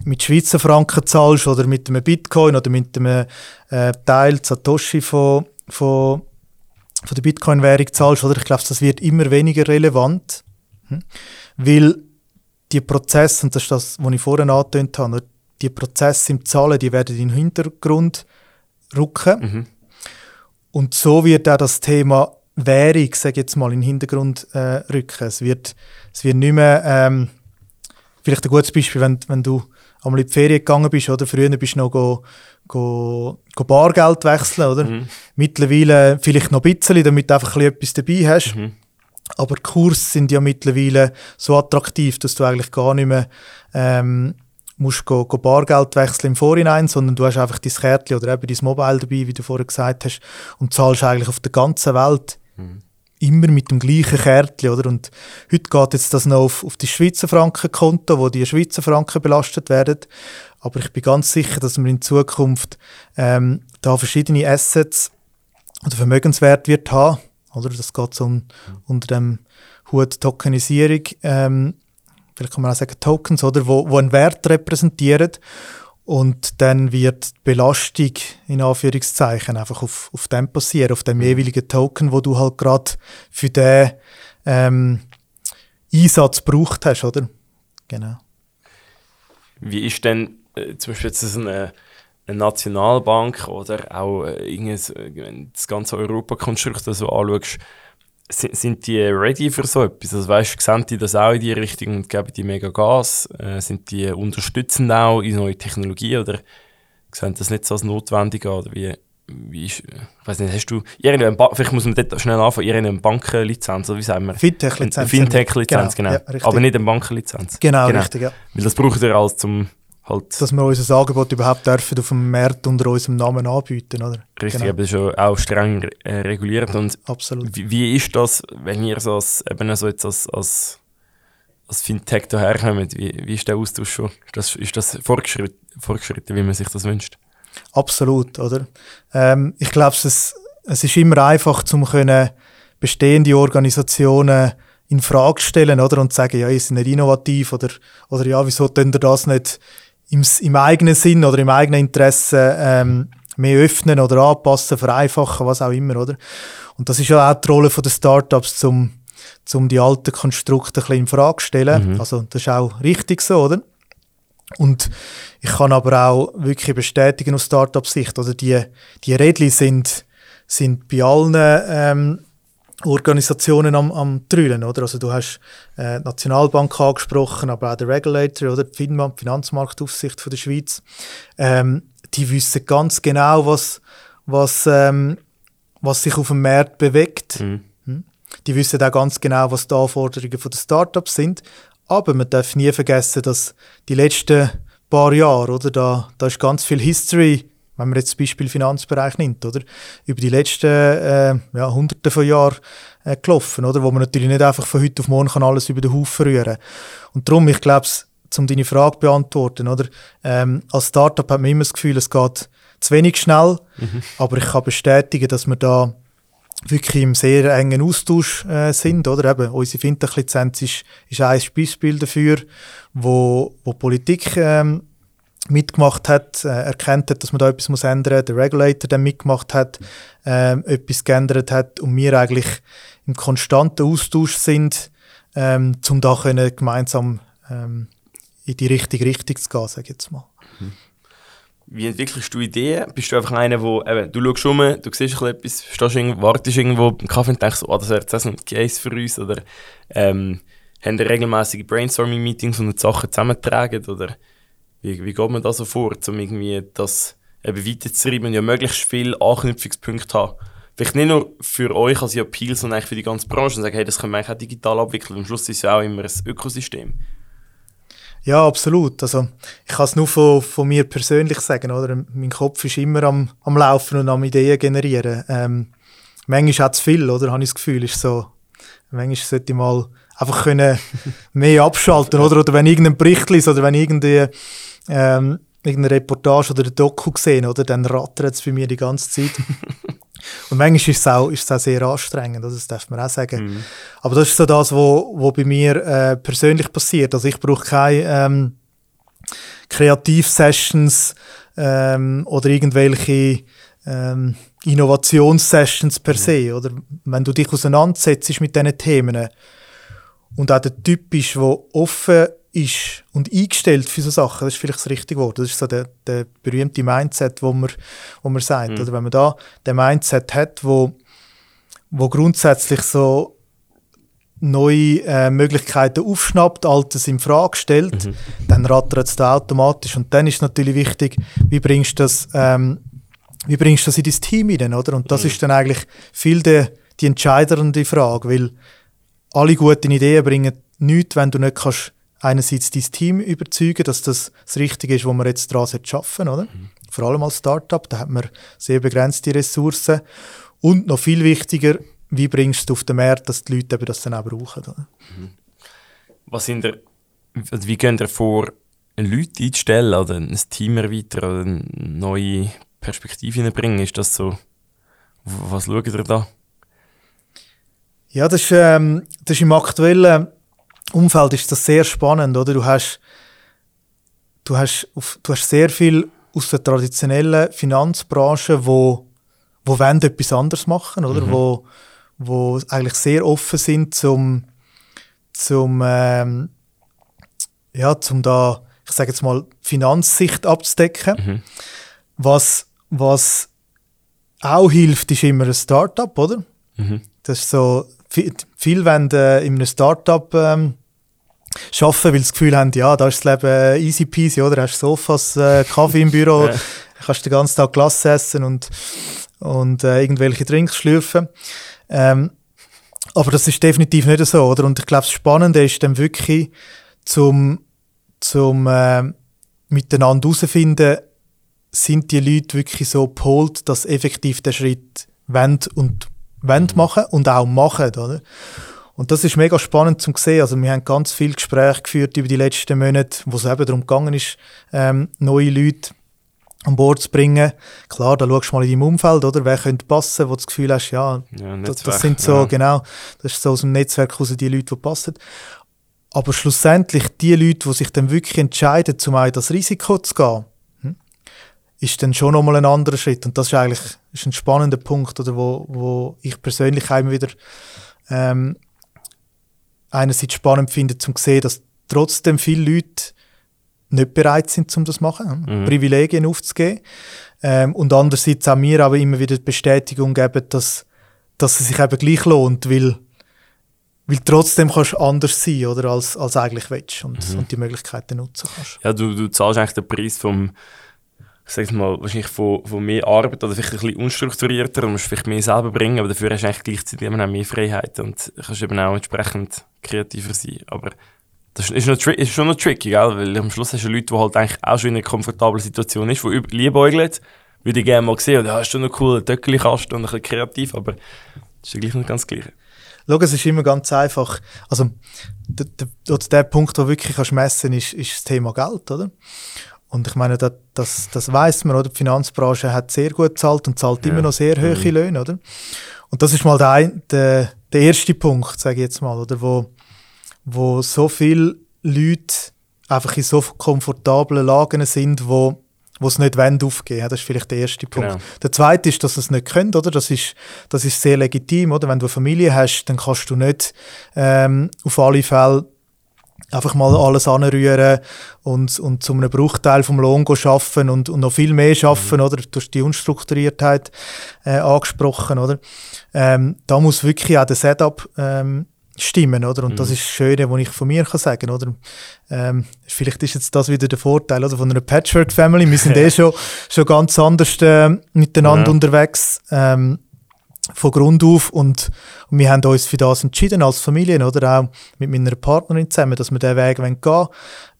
mit Schweizer Franken zahlst oder mit einem Bitcoin oder mit einem äh, Teil Satoshi von, von, von der Bitcoin-Währung zahlst, oder? Ich glaube, das wird immer weniger relevant, hm? weil die Prozesse, und das ist das, was ich vorhin angetönt habe, die Prozesse im Zahlen, die werden in den Hintergrund rücken. Mhm. Und so wird auch das Thema Währung, sage jetzt mal, in den Hintergrund äh, rücken. Es wird, es wird nicht mehr, ähm, vielleicht ein gutes Beispiel, wenn, wenn du einmal in die Ferien gegangen bist, oder? Früher bist du noch go, go, go Bargeld wechseln, oder? Mhm. Mittlerweile vielleicht noch ein bisschen, damit du einfach ein etwas dabei hast. Mhm. Aber die Kurse sind ja mittlerweile so attraktiv, dass du eigentlich gar nicht mehr ähm, musst go, go Bargeld wechseln im Vorhinein, sondern du hast einfach dein Kärtchen oder eben dein Mobile dabei, wie du vorher gesagt hast, und zahlst eigentlich auf der ganzen Welt mhm. immer mit dem gleichen Kärtchen, oder? Und heute geht jetzt das noch auf, auf die Schweizer Frankenkonto, wo die Schweizer Franken belastet werden. Aber ich bin ganz sicher, dass man in Zukunft ähm, da verschiedene Assets oder Vermögenswert wird haben, oder? Das geht so um, unter dem Hut Tokenisierung. Ähm, vielleicht kann man auch sagen Tokens, oder, wo, wo einen Wert repräsentieren. Und dann wird die Belastung in Anführungszeichen einfach auf, auf dem passieren, auf dem mhm. jeweiligen Token, wo du halt gerade für den ähm, Einsatz gebraucht hast, oder? Genau. Wie ist denn äh, zum Beispiel jetzt eine, eine Nationalbank oder auch äh, das ganze Europakonstrukt so anschaust, sind, die ready für so etwas? Also weißt, sehen die das auch in die Richtung und geben die mega Gas? Äh, sind die unterstützend auch in neue Technologien oder sehen das nicht so als notwendig an? Oder wie, wie ist, ich weiß nicht, hast du irgendeine, vielleicht muss man dort schnell anfangen, irgendeine Bankenlizenz, oder wie sagen wir? Fintech-Lizenz. Fintech-Lizenz, genau. genau. Ja, Aber nicht eine Bankenlizenz. Genau, genau, richtig, ja. Weil das braucht ihr alles zum halt... Dass wir unser Angebot überhaupt dürfen auf dem Markt unter unserem Namen anbieten, oder? Richtig, genau. aber das ist schon auch streng äh, reguliert. Und Absolut. Wie, wie, ist das, wenn ihr so als, eben so jetzt als, als, als Fintech daherkommt, wie, wie ist der Austausch schon? Ist das, ist das fortgeschritten, fortgeschritten, wie man sich das wünscht? Absolut, oder? Ähm, ich glaube, es, es ist immer einfach, zum können bestehende Organisationen in Frage stellen, oder? Und sagen, ja, ihr seid nicht innovativ, oder, oder ja, wieso könnt ihr das nicht im, im eigenen Sinn oder im eigenen Interesse ähm, mehr öffnen oder anpassen, vereinfachen, was auch immer, oder? Und das ist ja auch die Rolle der Startups, zum, zum die alten Konstrukte ein bisschen in Frage stellen. Mhm. Also das ist auch richtig so, oder? Und ich kann aber auch wirklich bestätigen aus Startup-Sicht, oder die, die Rädchen sind, sind bei allen ähm, Organisationen am, am Trüllen, oder? Also du hast äh, die Nationalbank angesprochen, aber auch der Regulator, oder? Die FINMA, die Finanzmarktaufsicht von der Schweiz. Ähm, die wissen ganz genau, was, was, ähm, was sich auf dem Markt bewegt. Mhm. Hm? Die wissen auch ganz genau, was die Anforderungen der Startups sind. Aber man darf nie vergessen, dass die letzten paar Jahre, oder, da, da ist ganz viel History wenn man jetzt zum Beispiel Finanzbereich nimmt, oder? Über die letzten äh, ja, Hunderte von Jahren äh, gelaufen, oder? Wo man natürlich nicht einfach von heute auf morgen kann alles über den Haufen rühren Und darum, ich glaube, um deine Frage zu beantworten, oder? Ähm, als Startup hat man immer das Gefühl, es geht zu wenig schnell, mhm. aber ich kann bestätigen, dass wir da wirklich im sehr engen Austausch äh, sind, oder? Eben, unsere Fintech-Lizenz ist, ist ein Beispiel dafür, wo, wo Politik ähm, mitgemacht hat, äh, erkannt hat, dass man da etwas muss ändern muss, der Regulator dann mitgemacht hat, äh, etwas geändert hat und wir eigentlich im konstanten Austausch sind, ähm, um da können gemeinsam ähm, in die richtige Richtung zu gehen, sage ich jetzt mal. Mhm. Wie entwickelst du Ideen? Bist du einfach einer, wo eben, du schaust um, du siehst etwas, stehst irgendwo, wartest irgendwo beim Kaffee und denkst, oh, das wäre jetzt ein Case für uns oder ähm, haben regelmäßige Brainstorming-Meetings und Sachen zusammentragen oder wie, wie geht man da so vor, um irgendwie das eben weiterzutreiben und ja möglichst viele Anknüpfungspunkte haben? Vielleicht nicht nur für euch als Appeal, sondern eigentlich für die ganze Branche und sagen, hey, das können wir eigentlich auch digital abwickeln. Am Schluss ist es ja auch immer ein Ökosystem. Ja, absolut. Also ich kann es nur von, von mir persönlich sagen, oder? Mein Kopf ist immer am, am Laufen und am Ideen generieren. Ähm, manchmal hat es viel, oder? Habe ich das Gefühl, ist so. Manchmal sollte ich mal einfach können mehr abschalten, oder? Oder wenn irgendein Bericht liest oder wenn irgendwie ähm, irgendeine Reportage oder ein Doku gesehen, oder, dann rattert es bei mir die ganze Zeit. Und manchmal ist es auch, ist es auch sehr anstrengend, das darf man auch sagen. Mhm. Aber das ist so das, was wo, wo bei mir äh, persönlich passiert. Also ich brauche keine ähm, Kreativ-Sessions ähm, oder irgendwelche ähm, Innovationssessions per mhm. se. Oder wenn du dich auseinandersetzt mit diesen Themen und auch der Typ ist, der offen ist und eingestellt für so Sachen, das ist vielleicht das richtige Wort. Das ist so der, der berühmte Mindset, wo man, wo man sagt. Mhm. Oder wenn man da den Mindset hat, wo, wo grundsätzlich so neue äh, Möglichkeiten aufschnappt, Altes in Frage stellt, mhm. dann rattert es da automatisch. Und dann ist natürlich wichtig, wie bringst du das, ähm, wie bringst du das in dein Team hinein, oder? Und das mhm. ist dann eigentlich viel die, die entscheidende Frage, weil alle guten Ideen bringen nichts, wenn du nicht kannst einerseits dein Team überzeugen, dass das das Richtige ist, was wir jetzt daran schaffen, oder? Mhm. Vor allem als Startup, da hat man sehr begrenzte Ressourcen. Und noch viel wichtiger, wie bringst du auf den Markt, dass die Leute eben das dann auch brauchen. Oder? Mhm. Was sind der, wie gehen ihr vor, Leute einzustellen oder ein Team erweitern oder neue Perspektiven bringen? Ist das so, was schaut ihr da? Ja, das ist, ähm, das ist im aktuellen Umfeld ist das sehr spannend, oder? Du hast, du hast, du hast sehr viel aus der traditionellen Finanzbranche, wo, wo wollen etwas anderes machen, oder? Mhm. Wo, wo eigentlich sehr offen sind zum, zum, ähm, ja, zum da, ich sage jetzt mal, Finanzsicht abzudecken. Mhm. Was, was auch hilft, ist immer ein Startup, oder? Mhm. Das ist so, viel, viel wollen äh, in einem Startup ähm, arbeiten, weil sie das Gefühl haben, ja, da ist das Leben easy peasy, oder? Du hast Sofas, äh, Kaffee im Büro, ja. kannst den ganzen Tag Glas essen und, und äh, irgendwelche Drinks schlürfen. Ähm, aber das ist definitiv nicht so, oder? Und ich glaube, das Spannende ist dann wirklich, zum, zum äh, miteinander herausfinden, sind die Leute wirklich so gepolt, dass effektiv der Schritt wollen und wollen machen und auch machen, oder? Und das ist mega spannend zu sehen. Also wir haben ganz viele Gespräche geführt über die letzten Monate, wo es eben darum gegangen ist, ähm, neue Leute an Bord zu bringen. Klar, da schaust du mal in deinem Umfeld, oder? Wer könnte passen, wo du das Gefühl hast, ja, ja das, das, sind so, ja. genau, das ist so aus dem Netzwerk raus die Leute, die passen. Aber schlussendlich, die Leute, die sich dann wirklich entscheiden, um auch das Risiko zu gehen, ist dann schon nochmal ein anderer Schritt. Und das ist eigentlich ist ein spannender Punkt, oder, wo, wo ich persönlich immer wieder ähm, einerseits spannend finde, um zu sehen, dass trotzdem viele Leute nicht bereit sind, um das zu machen, mhm. Privilegien aufzugeben. Ähm, und andererseits auch mir aber immer wieder die Bestätigung geben, dass, dass es sich eben gleich lohnt, weil, weil trotzdem kannst du anders sein, oder, als, als eigentlich willst und, mhm. und die Möglichkeiten nutzen kannst. Ja, du, du zahlst eigentlich den Preis vom ich sage mal, wahrscheinlich von, von mehr Arbeit oder vielleicht ein bisschen unstrukturierter und musst vielleicht mehr selber bringen, aber dafür hast du eigentlich gleichzeitig immer mehr Freiheit und kannst eben auch entsprechend kreativer sein. Aber das ist, schon noch tricky, gell? weil am Schluss hast du Leute, die halt eigentlich auch schon in einer komfortablen Situation ist, die liebäugeln, würde ich gerne mal sehen, ja, hast du noch cool, Töckeli-Kasten und ein bisschen kreativ, aber das ist ja gleich nicht ganz das Gleiche. Schau, es ist immer ganz einfach. Also, der, der, der Punkt, wirklich kannst messen kannst, ist, ist das Thema Geld, oder? Und ich meine, das, das, das weiß man, oder? Die Finanzbranche hat sehr gut gezahlt und zahlt ja. immer noch sehr hohe mhm. Löhne, oder? Und das ist mal der, der, der erste Punkt, sage ich jetzt mal, oder? Wo, wo so viele Leute einfach in so komfortablen Lagen sind, wo wo es nicht wollen, aufgeben. Das ist vielleicht der erste Punkt. Genau. Der zweite ist, dass sie es nicht können, oder? Das ist, das ist sehr legitim, oder? Wenn du eine Familie hast, dann kannst du nicht ähm, auf alle Fälle einfach mal alles anrühren und, und zu einem Bruchteil vom Lohn schaffen und, und noch viel mehr schaffen, mhm. oder? Du hast die Unstrukturiertheit äh, angesprochen, oder? Ähm, da muss wirklich auch der Setup ähm, stimmen, oder? Und mhm. das ist das Schöne, was ich von mir kann sagen, oder? Ähm, vielleicht ist jetzt das wieder der Vorteil, oder? Von einer Patchwork-Family. Wir sind eh schon, schon ganz anders äh, miteinander ja. unterwegs. Ähm, von Grund auf und, und, wir haben uns für das entschieden als Familie oder auch mit meiner Partnerin zusammen, dass wir diesen Weg gehen wollen.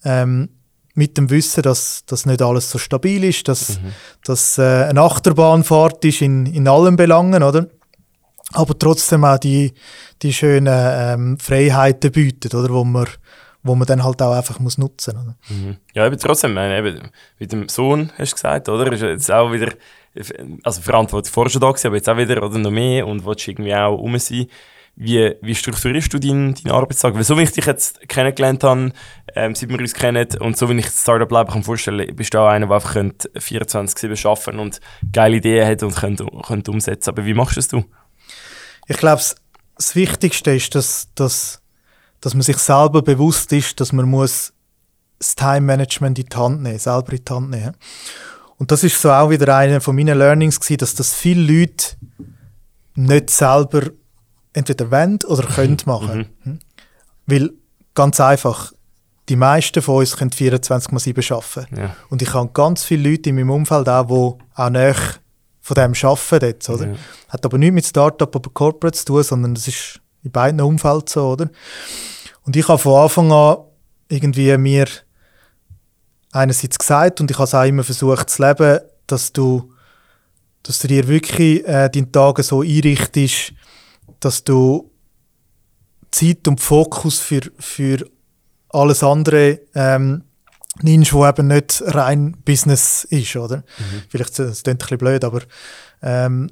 Ähm, mit dem Wissen, dass, dass nicht alles so stabil ist, dass, mhm. dass äh, eine Achterbahnfahrt ist in, in allen Belangen, oder? Aber trotzdem auch die, die schönen ähm, Freiheiten bietet, oder? Wo man, wo man dann halt auch einfach muss nutzen muss. Mhm. Ja, eben trotzdem, eben, mit dem Sohn hast du gesagt, oder? Ist jetzt auch wieder also Verantwortung vorher schon da aber jetzt auch wieder oder noch mehr und willst irgendwie auch rum sein. Wie, wie strukturierst du deinen, deinen Arbeitstag? Weil so wie ich dich jetzt kennengelernt habe, ähm, seit wir uns kennen und so wie ich das Startup-Leben vorstellen kann, bist du auch einer, der einfach 24-7 arbeiten und geile Ideen hat und könnte, könnte umsetzen Aber wie machst du du? Ich glaube, das Wichtigste ist, dass, dass, dass man sich selber bewusst ist, dass man muss das Time-Management in die Hand nehmen, selber in die Hand nehmen. Und das ist so auch wieder eine von meinen Learnings gewesen, dass das viele Leute nicht selber entweder wollen oder können machen. Mhm. Weil, ganz einfach, die meisten von uns können 24 mal 7 arbeiten. Ja. Und ich habe ganz viele Leute in meinem Umfeld auch, die auch näher von dem arbeiten jetzt, oder? Ja. Hat aber nichts mit Startup oder Corporate zu tun, sondern das ist in beiden Umfelden so, oder? Und ich habe von Anfang an irgendwie mir einerseits gesagt und ich habe es auch immer versucht zu leben, dass du, dass du dir wirklich äh, deinen Tag so einrichtest, dass du Zeit und Fokus für, für alles andere ähm, nimmst, wo eben nicht rein Business ist, oder? Vielleicht das klingt ein bisschen blöd, aber ähm,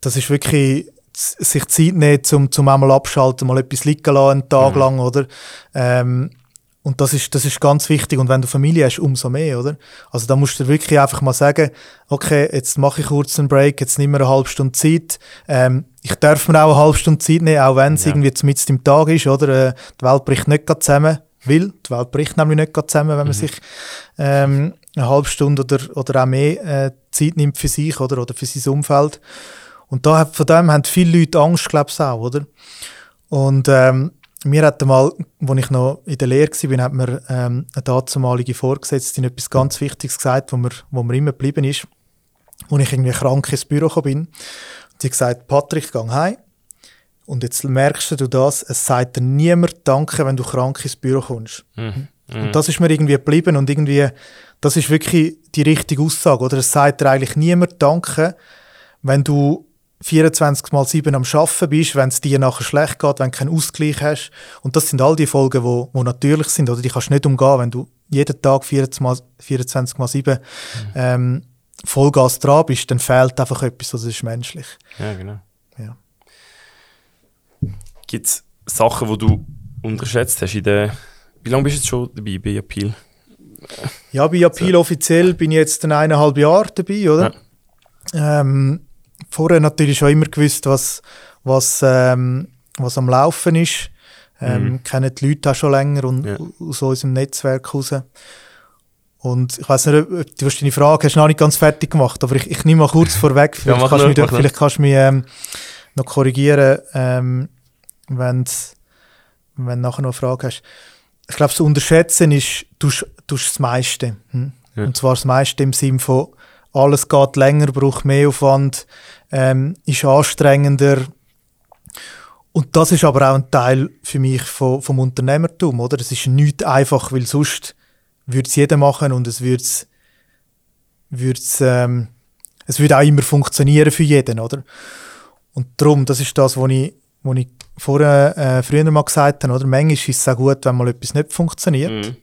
das ist wirklich sich Zeit nehmen, zum, zum einmal abschalten, mal etwas liegen lassen, einen Tag Mhm. lang, oder? Ähm, und das ist, das ist ganz wichtig. Und wenn du Familie hast, umso mehr, oder? Also da musst du wirklich einfach mal sagen, okay, jetzt mache ich kurz einen Break, jetzt nimm mir eine halbe Stunde Zeit. Ähm, ich darf mir auch eine halbe Stunde Zeit nehmen, auch wenn es Ja. irgendwie mitten im Tag ist, oder? Äh, die Welt bricht nicht gerade zusammen. Weil die Welt bricht nämlich nicht gerade zusammen, wenn man sich ähm, eine halbe Stunde oder, oder auch mehr äh, Zeit nimmt für sich oder, oder für sein Umfeld. Und da, von dem haben viele Leute Angst, glaube ich, auch, oder? Und ähm, mir hat einmal, als ich noch in der Lehre war, hat mir ähm, eine dazumalige Vorgesetzte etwas ganz Wichtiges gesagt, wo mir, wo mir immer geblieben ist, als ich irgendwie krank ins Büro gekommen bin. Und sie hat gesagt, Patrick, geh heim. Und jetzt merkst du das, es sagt dir niemand Danke, wenn du krank ins Büro kommst. Mhm. Und das ist mir irgendwie geblieben und irgendwie, das ist wirklich die richtige Aussage, oder? Es sagt dir eigentlich niemand Danke, wenn du 24 mal 7 am Arbeiten bist, wenn es dir nachher schlecht geht, wenn du keinen Ausgleich hast. Und das sind all die Folgen, wo, wo natürlich sind, oder? Die kannst du nicht umgehen, wenn du jeden Tag 24 mal, 24 mal 7 ähm, Vollgas dran bist, dann fehlt einfach etwas, das ist menschlich. Ja, genau. Ja. Gibt es Sachen, die du unterschätzt hast in der... Wie lange bist du jetzt schon dabei bei Appeal? Ja, bei Appeal offiziell bin ich jetzt eineinhalb Jahre dabei, oder? Ähm, vorher natürlich schon immer gewusst, was, was, ähm, was am Laufen ist. Ähm, Mhm. Kennen die Leute auch schon länger und Ja. aus unserem Netzwerk raus. Und ich weiß nicht, ob du hast deine Frage hast noch nicht ganz fertig gemacht, aber ich, ich nehme mal kurz vorweg. Vielleicht mach kannst, du mich, vielleicht kannst du mich ähm, noch korrigieren, ähm, wenn du nachher noch eine Frage hast. Ich glaube, das Unterschätzen ist, du hast das meiste. Hm? Ja. Und zwar das meiste im Sinn von, alles geht länger, braucht mehr Aufwand, ähm, ist anstrengender. Und das ist aber auch ein Teil für mich von, vom Unternehmertum, oder? Es ist nicht einfach, weil sonst würde es jeder machen und es würde es, ähm, es würde auch immer funktionieren für jeden, oder? Und darum, das ist das, was ich, was ich vorher, äh, früher mal gesagt habe, oder? Manchmal ist es auch gut, wenn mal etwas nicht funktioniert. Mhm.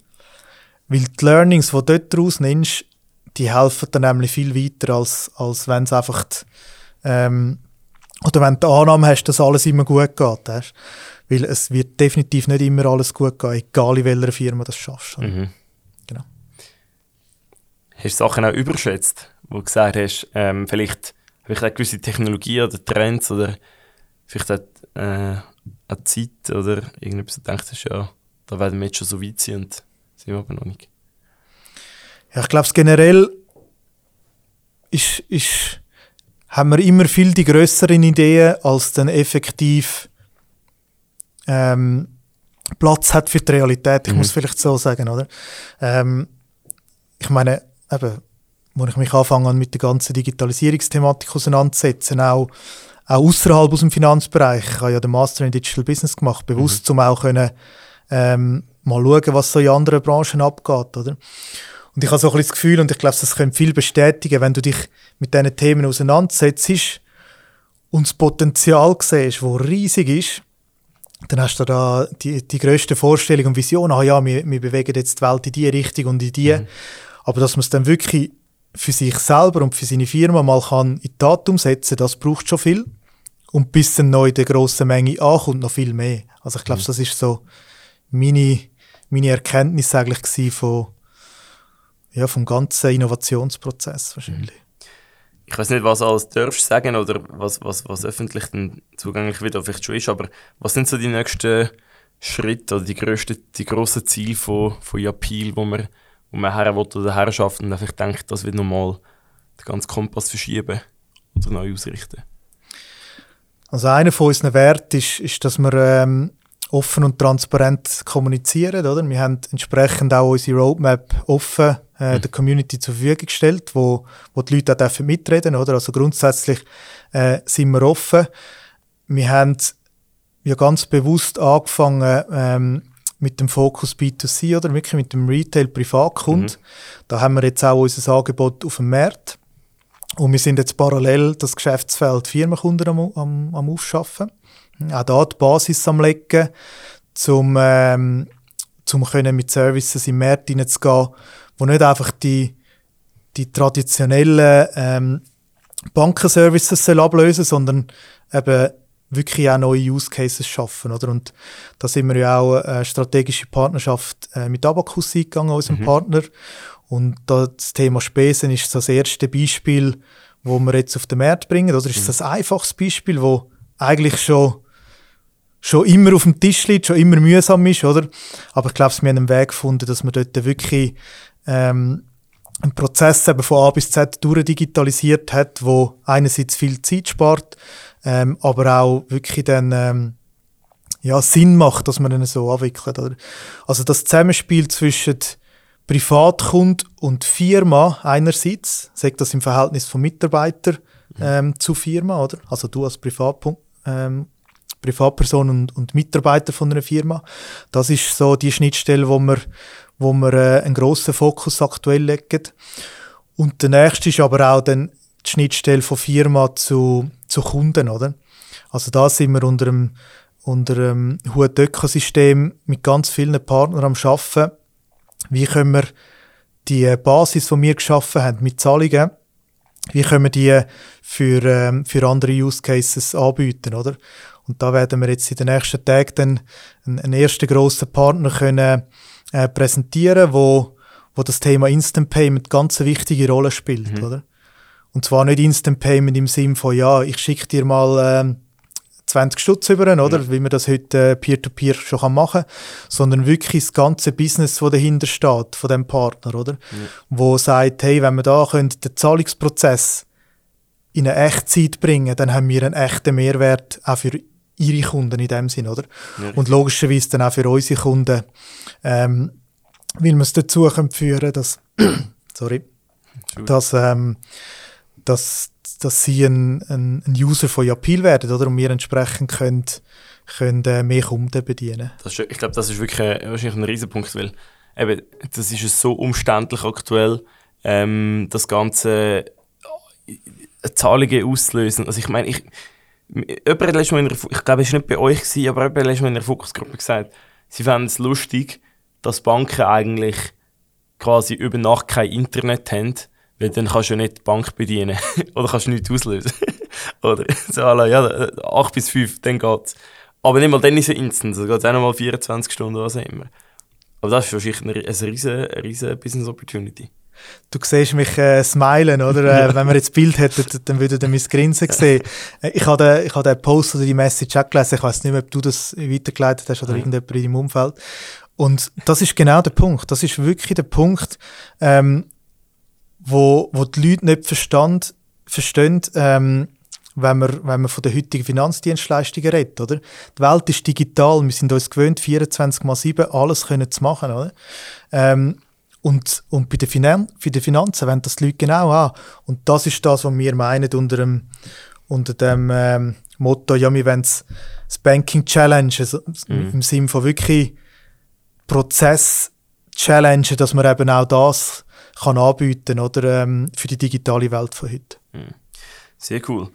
Weil die Learnings, die du dort daraus nimmst, die helfen dir nämlich viel weiter, als, als wenn es einfach, die, ähm, oder wenn du die Annahme hast, dass alles immer gut geht. Weißt? Weil es wird definitiv nicht immer alles gut gehen, egal in welcher Firma du das schaffst. Mhm. Genau. Hast du Sachen auch überschätzt, wo du gesagt hast, ähm, vielleicht habe ich auch gewisse Technologien oder Trends oder vielleicht auch, äh, auch Zeit oder irgendetwas, du denkst, ja, da werden wir jetzt schon so weit sein und sind wir aber noch nicht. Ja, ich glaube, generell ist, ist, haben wir immer viel die größeren Ideen, als dann effektiv ähm, Platz hat für die Realität. Ich Mhm. muss vielleicht so sagen, oder? Ähm, ich meine, eben, wo ich mich anfange an mit der ganzen Digitalisierungsthematik auseinanderzusetzen, auch, auch außerhalb aus dem Finanzbereich. Ich habe ja den Master in Digital Business gemacht, bewusst, um auch können, ähm, mal schauen, was so in anderen Branchen abgeht, oder? Und ich habe so ein bisschen das Gefühl, und ich glaube, das können viel bestätigen, wenn du dich mit diesen Themen auseinandersetzt und das Potenzial siehst, das riesig ist, dann hast du da die, die grösste Vorstellung und Vision, ah ja, wir, wir bewegen jetzt die Welt in die Richtung und in die. Aber dass man es dann wirklich für sich selber und für seine Firma mal kann in die Tat umsetzen, das braucht schon viel. Und bis dann neu in der grossen Menge ankommt, noch viel mehr. Also ich glaube, das ist so meine, meine Erkenntnis eigentlich von, ja, vom ganzen Innovationsprozess wahrscheinlich. Ich weiß nicht, was alles darfst sagen oder was, was, was öffentlich dann zugänglich wird, oder vielleicht schon ist, aber was sind so die nächsten Schritte oder die grössten, die grossen Ziele von, von Appeal, wo man, wo man her will oder her schafft und einfach denkt, das wird nochmal den ganzen Kompass verschieben oder neu ausrichten? Also einer von unseren Werten ist, ist dass wir ähm, offen und transparent kommunizieren. Oder? Wir haben entsprechend auch unsere Roadmap offen äh, der Community zur Verfügung gestellt, wo, wo die Leute auch dürfen mitreden oder? Also grundsätzlich äh, sind wir offen. Wir haben ja ganz bewusst angefangen ähm, mit dem Fokus B2C oder wirklich mit dem Retail Privatkund. Mhm. Da haben wir jetzt auch unser Angebot auf dem Markt. Und wir sind jetzt parallel das Geschäftsfeld Firmenkunden am, am, am Aufschaffen. Auch da die Basis am Legen, um ähm, zum können mit Services im Markt hineinzugehen, wo nicht einfach die, die traditionellen ähm, Bankenservices ablösen sondern eben wirklich auch neue Use Cases schaffen. Oder? Und da sind wir ja auch eine strategische Partnerschaft äh, mit Abacus eingegangen, unserem mhm. Partner. Und das Thema Spesen ist das erste Beispiel, wo wir jetzt auf den Markt bringen. Oder ist mhm. das ein einfaches Beispiel, wo eigentlich schon schon immer auf dem Tisch liegt, schon immer mühsam ist, oder? Aber ich glaube, wir haben einen Weg gefunden, dass wir dort wirklich ähm, einen Prozess eben von A bis Z durchdigitalisiert hat, wo einerseits viel Zeit spart, ähm, aber auch wirklich dann ähm, ja, Sinn macht, dass man ihn so abwickelt. Oder? Also das Zusammenspiel zwischen Privatkund und Firma einerseits, sagt das im Verhältnis von Mitarbeiter ähm, zu Firma, oder? Also du als Privatpunkt, ähm, Privatperson und, und Mitarbeiter von einer Firma. Das ist so die Schnittstelle, wo wir, wo wir äh, einen grossen Fokus aktuell legen. Und der nächste ist aber auch dann die Schnittstelle von Firma zu, zu Kunden, oder? Also da sind wir unter einem, unter einem Hut Ökosystem mit ganz vielen Partnern am Arbeiten. Wie können wir die Basis, die wir geschaffen haben, mit Zahlungen, wie können wir die für, ähm, für andere Use Cases anbieten, oder? Und da werden wir jetzt in den nächsten Tagen dann einen, einen ersten grossen Partner können, äh, präsentieren, wo, wo das Thema Instant Payment ganz eine wichtige Rolle spielt, mhm. oder? Und zwar nicht Instant Payment im Sinne von, ja, ich schicke dir mal ähm, 20 Stutz über, oder? Ja. Wie man das heute äh, Peer-to-Peer -peer schon machen kann, sondern wirklich das ganze Business, das dahinter steht, von dem Partner, oder? Ja. Wo sagt, hey, wenn wir da können, den Zahlungsprozess in eine Echtzeit bringen, dann haben wir einen echten Mehrwert auch für ihre Kunden in dem Sinn, oder? Ja. Und logischerweise dann auch für unsere Kunden, ähm, weil wir es dazu können führen, dass, sorry, dass, ähm, dass, dass sie ein, ein, ein User von Yapil werden, oder? Und wir entsprechend können, können äh, mehr Kunden bedienen. Ist, ich glaube, das ist wirklich ein, wahrscheinlich ein Riesenpunkt, weil eben, das ist so umständlich aktuell, ähm, das ganze äh, Zahlungen auszulösen. Also ich meine, ich, Jemand hat letztes Mal in einer, ich glaube, es war nicht bei euch, gewesen, aber jemand hat letztes Mal in einer Fokusgruppe gesagt, sie fänden es lustig, dass Banken eigentlich quasi über Nacht kein Internet haben, weil dann kannst du ja nicht die Bank bedienen oder kannst du nichts auslösen. oder so, ja, 8 bis 5, dann geht's. Aber nicht mal dann ist es instant, dann geht es auch noch mal 24 Stunden oder was auch immer. Aber das ist wahrscheinlich eine, eine riesige, riesige Business Opportunity. Du siehst mich äh, smilen, oder? Äh, wenn wir jetzt das Bild hätten, dann würdet ihr mein Grinsen sehen. Äh, ich habe den, den Post oder die Message auch gelesen. Ich weiß nicht mehr, ob du das weitergeleitet hast oder ja. irgendjemand in deinem Umfeld. Und das ist genau der Punkt. Das ist wirklich der Punkt, ähm, wo, wo die Leute nicht verstand, verstehen, ähm, wenn man, wenn man von den heutigen Finanzdienstleistungen redet, oder? Die Welt ist digital. Wir sind uns gewöhnt, 24 mal 7 alles können zu machen, oder? Ähm, und, und bei den, Finan bei den Finanzen wenden das die Leute genau an. Und das ist das, was wir meinen unter dem, unter dem ähm, Motto, ja, wir wollen das Banking Challenge, also mhm. im Sinne von wirklich Prozess Challenge, dass man eben auch das kann anbieten oder ähm, für die digitale Welt von heute. Mhm. Sehr cool.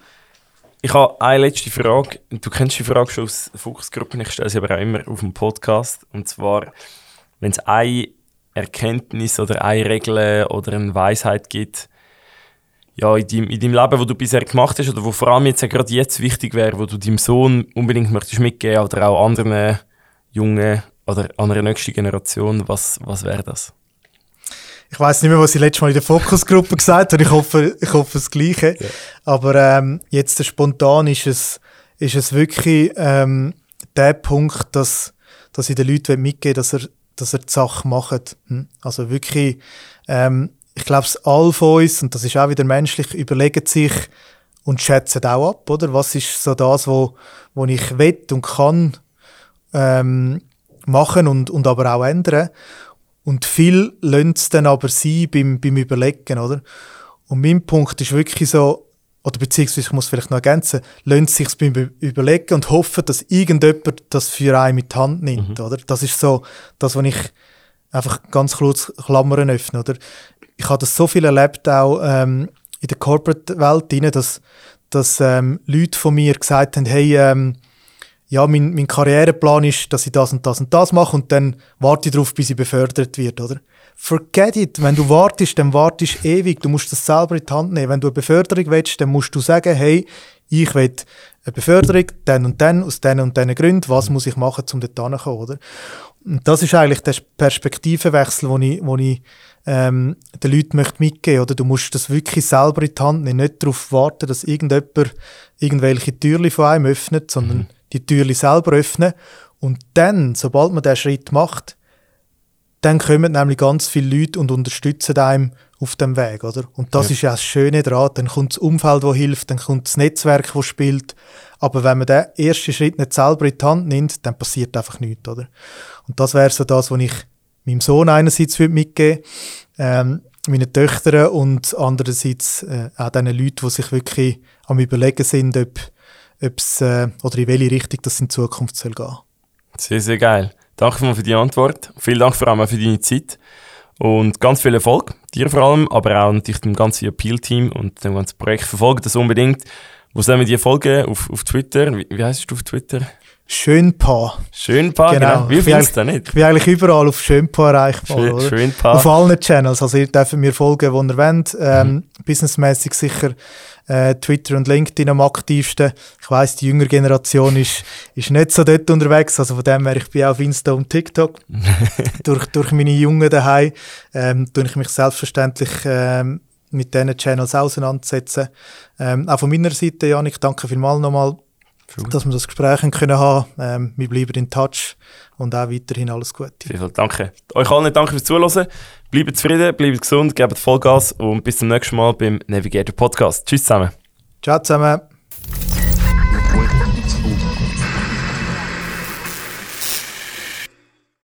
Ich habe eine letzte Frage. Du kennst die Frage schon aus Fokusgruppen, ich stelle sie aber auch immer auf dem Podcast. Und zwar, wenn es eine Erkenntnis oder eine Regel oder eine Weisheit gibt, ja, in deinem, in deinem Leben, wo du bisher gemacht hast oder wo vor allem jetzt gerade jetzt wichtig wäre, wo du deinem Sohn unbedingt möchtest mitgeben oder auch anderen Jungen oder anderen nächsten Generation, was, was wäre das? Ich weiß nicht mehr, was ich letztes Mal in der Fokusgruppe gesagt habe. Ich hoffe, ich hoffe das Gleiche. Ja. Aber ähm, jetzt spontan ist es, ist es wirklich ähm, der Punkt, dass, dass ich den Leuten mitgeben will, dass er dass er die Sache macht. Hm? Also wirklich, ähm, ich glaube, alle von uns, und das ist auch wieder menschlich, überlegen sich und schätzen auch ab, oder? Was ist so das, wo, wo ich will und kann ähm, machen und, und aber auch ändern. Und viel lönt es dann aber sein beim, beim Überlegen, oder? Und mein Punkt ist wirklich so, oder beziehungsweise ich muss vielleicht noch ergänzen, lönt sich beim Überlegen und hoffen, dass irgendjemand das für einen mit die Hand nimmt, mhm. oder? Das ist so das, was ich einfach ganz kurz Klammern öffne, oder? Ich habe das so viel erlebt, auch ähm, in der Corporate-Welt, dass, dass ähm, Leute von mir gesagt haben, hey, ähm, ja, mein, mein Karriereplan ist, dass ich das und das und das mache und dann warte ich darauf, bis ich befördert wird, oder? Forget it. Wenn du wartest, dann wartest du ewig. Du musst das selber in die Hand nehmen. Wenn du eine Beförderung willst, dann musst du sagen, hey, ich will eine Beförderung, dann und dann, aus diesen und diesen Gründen, was muss ich machen, um dort hinzukommen, oder? Und das ist eigentlich der Perspektivenwechsel, den ich, wo ich ähm, den Leuten möchte mitgeben möchte. Du musst das wirklich selber in die Hand nehmen, nicht darauf warten, dass irgendjemand irgendwelche Türen von einem öffnet, sondern mhm. die Türen selber öffnen. Und dann, sobald man diesen Schritt macht, dann kommen nämlich ganz viele Leute und unterstützen einem auf dem Weg, oder? Und das ja. ist ja das Schöne daran. Dann kommt das Umfeld, das hilft, dann kommt das Netzwerk, das spielt. Aber wenn man den ersten Schritt nicht selber in die Hand nimmt, dann passiert einfach nichts, oder? Und das wäre so das, was ich meinem Sohn einerseits mitgeben ähm, meinen Töchtern und andererseits äh, auch den Leuten, die sich wirklich am überlegen sind, ob es äh, oder in welche Richtung das in Zukunft soll gehen. Sehr, sehr geil. Danke für die Antwort. Vielen Dank vor allem auch für deine Zeit. Und ganz viel Erfolg, dir vor allem, aber auch natürlich dem ganzen Appeal-Team und dem ganzen Projekt. Verfolgt das unbedingt. Wo sollen wir dir folgen? Auf, auf Twitter? Wie, wie heißt du auf Twitter? Schönpaar. Schönpaar, genau. genau. Wie findest du das nicht? Ich bin eigentlich überall auf Schönpaar erreichbar, Schön, oder? Schönpaar. Auf allen Channels. Also ihr dürft mir folgen, wo ihr wollt. Ähm, mhm. Businessmäßig sicher äh, Twitter und LinkedIn am aktivsten. Ich weiss, die jüngere Generation ist, ist nicht so dort unterwegs. Also von dem her, ich bin auch auf Insta und TikTok. durch, durch meine Jungen daheim ähm, tue ich mich selbstverständlich ähm, mit diesen Channels auseinandersetzen. Ähm, auch von meiner Seite, Janik, danke vielmals nochmal Cool. dass wir das Gespräch können haben ähm, Wir bleiben in Touch und auch weiterhin alles Gute. Vielen Danke. Euch allen danke fürs Zuhören. Bleibt zufrieden, bleibt gesund, gebt Vollgas und bis zum nächsten Mal beim Navigator Podcast. Tschüss zusammen. Ciao zusammen.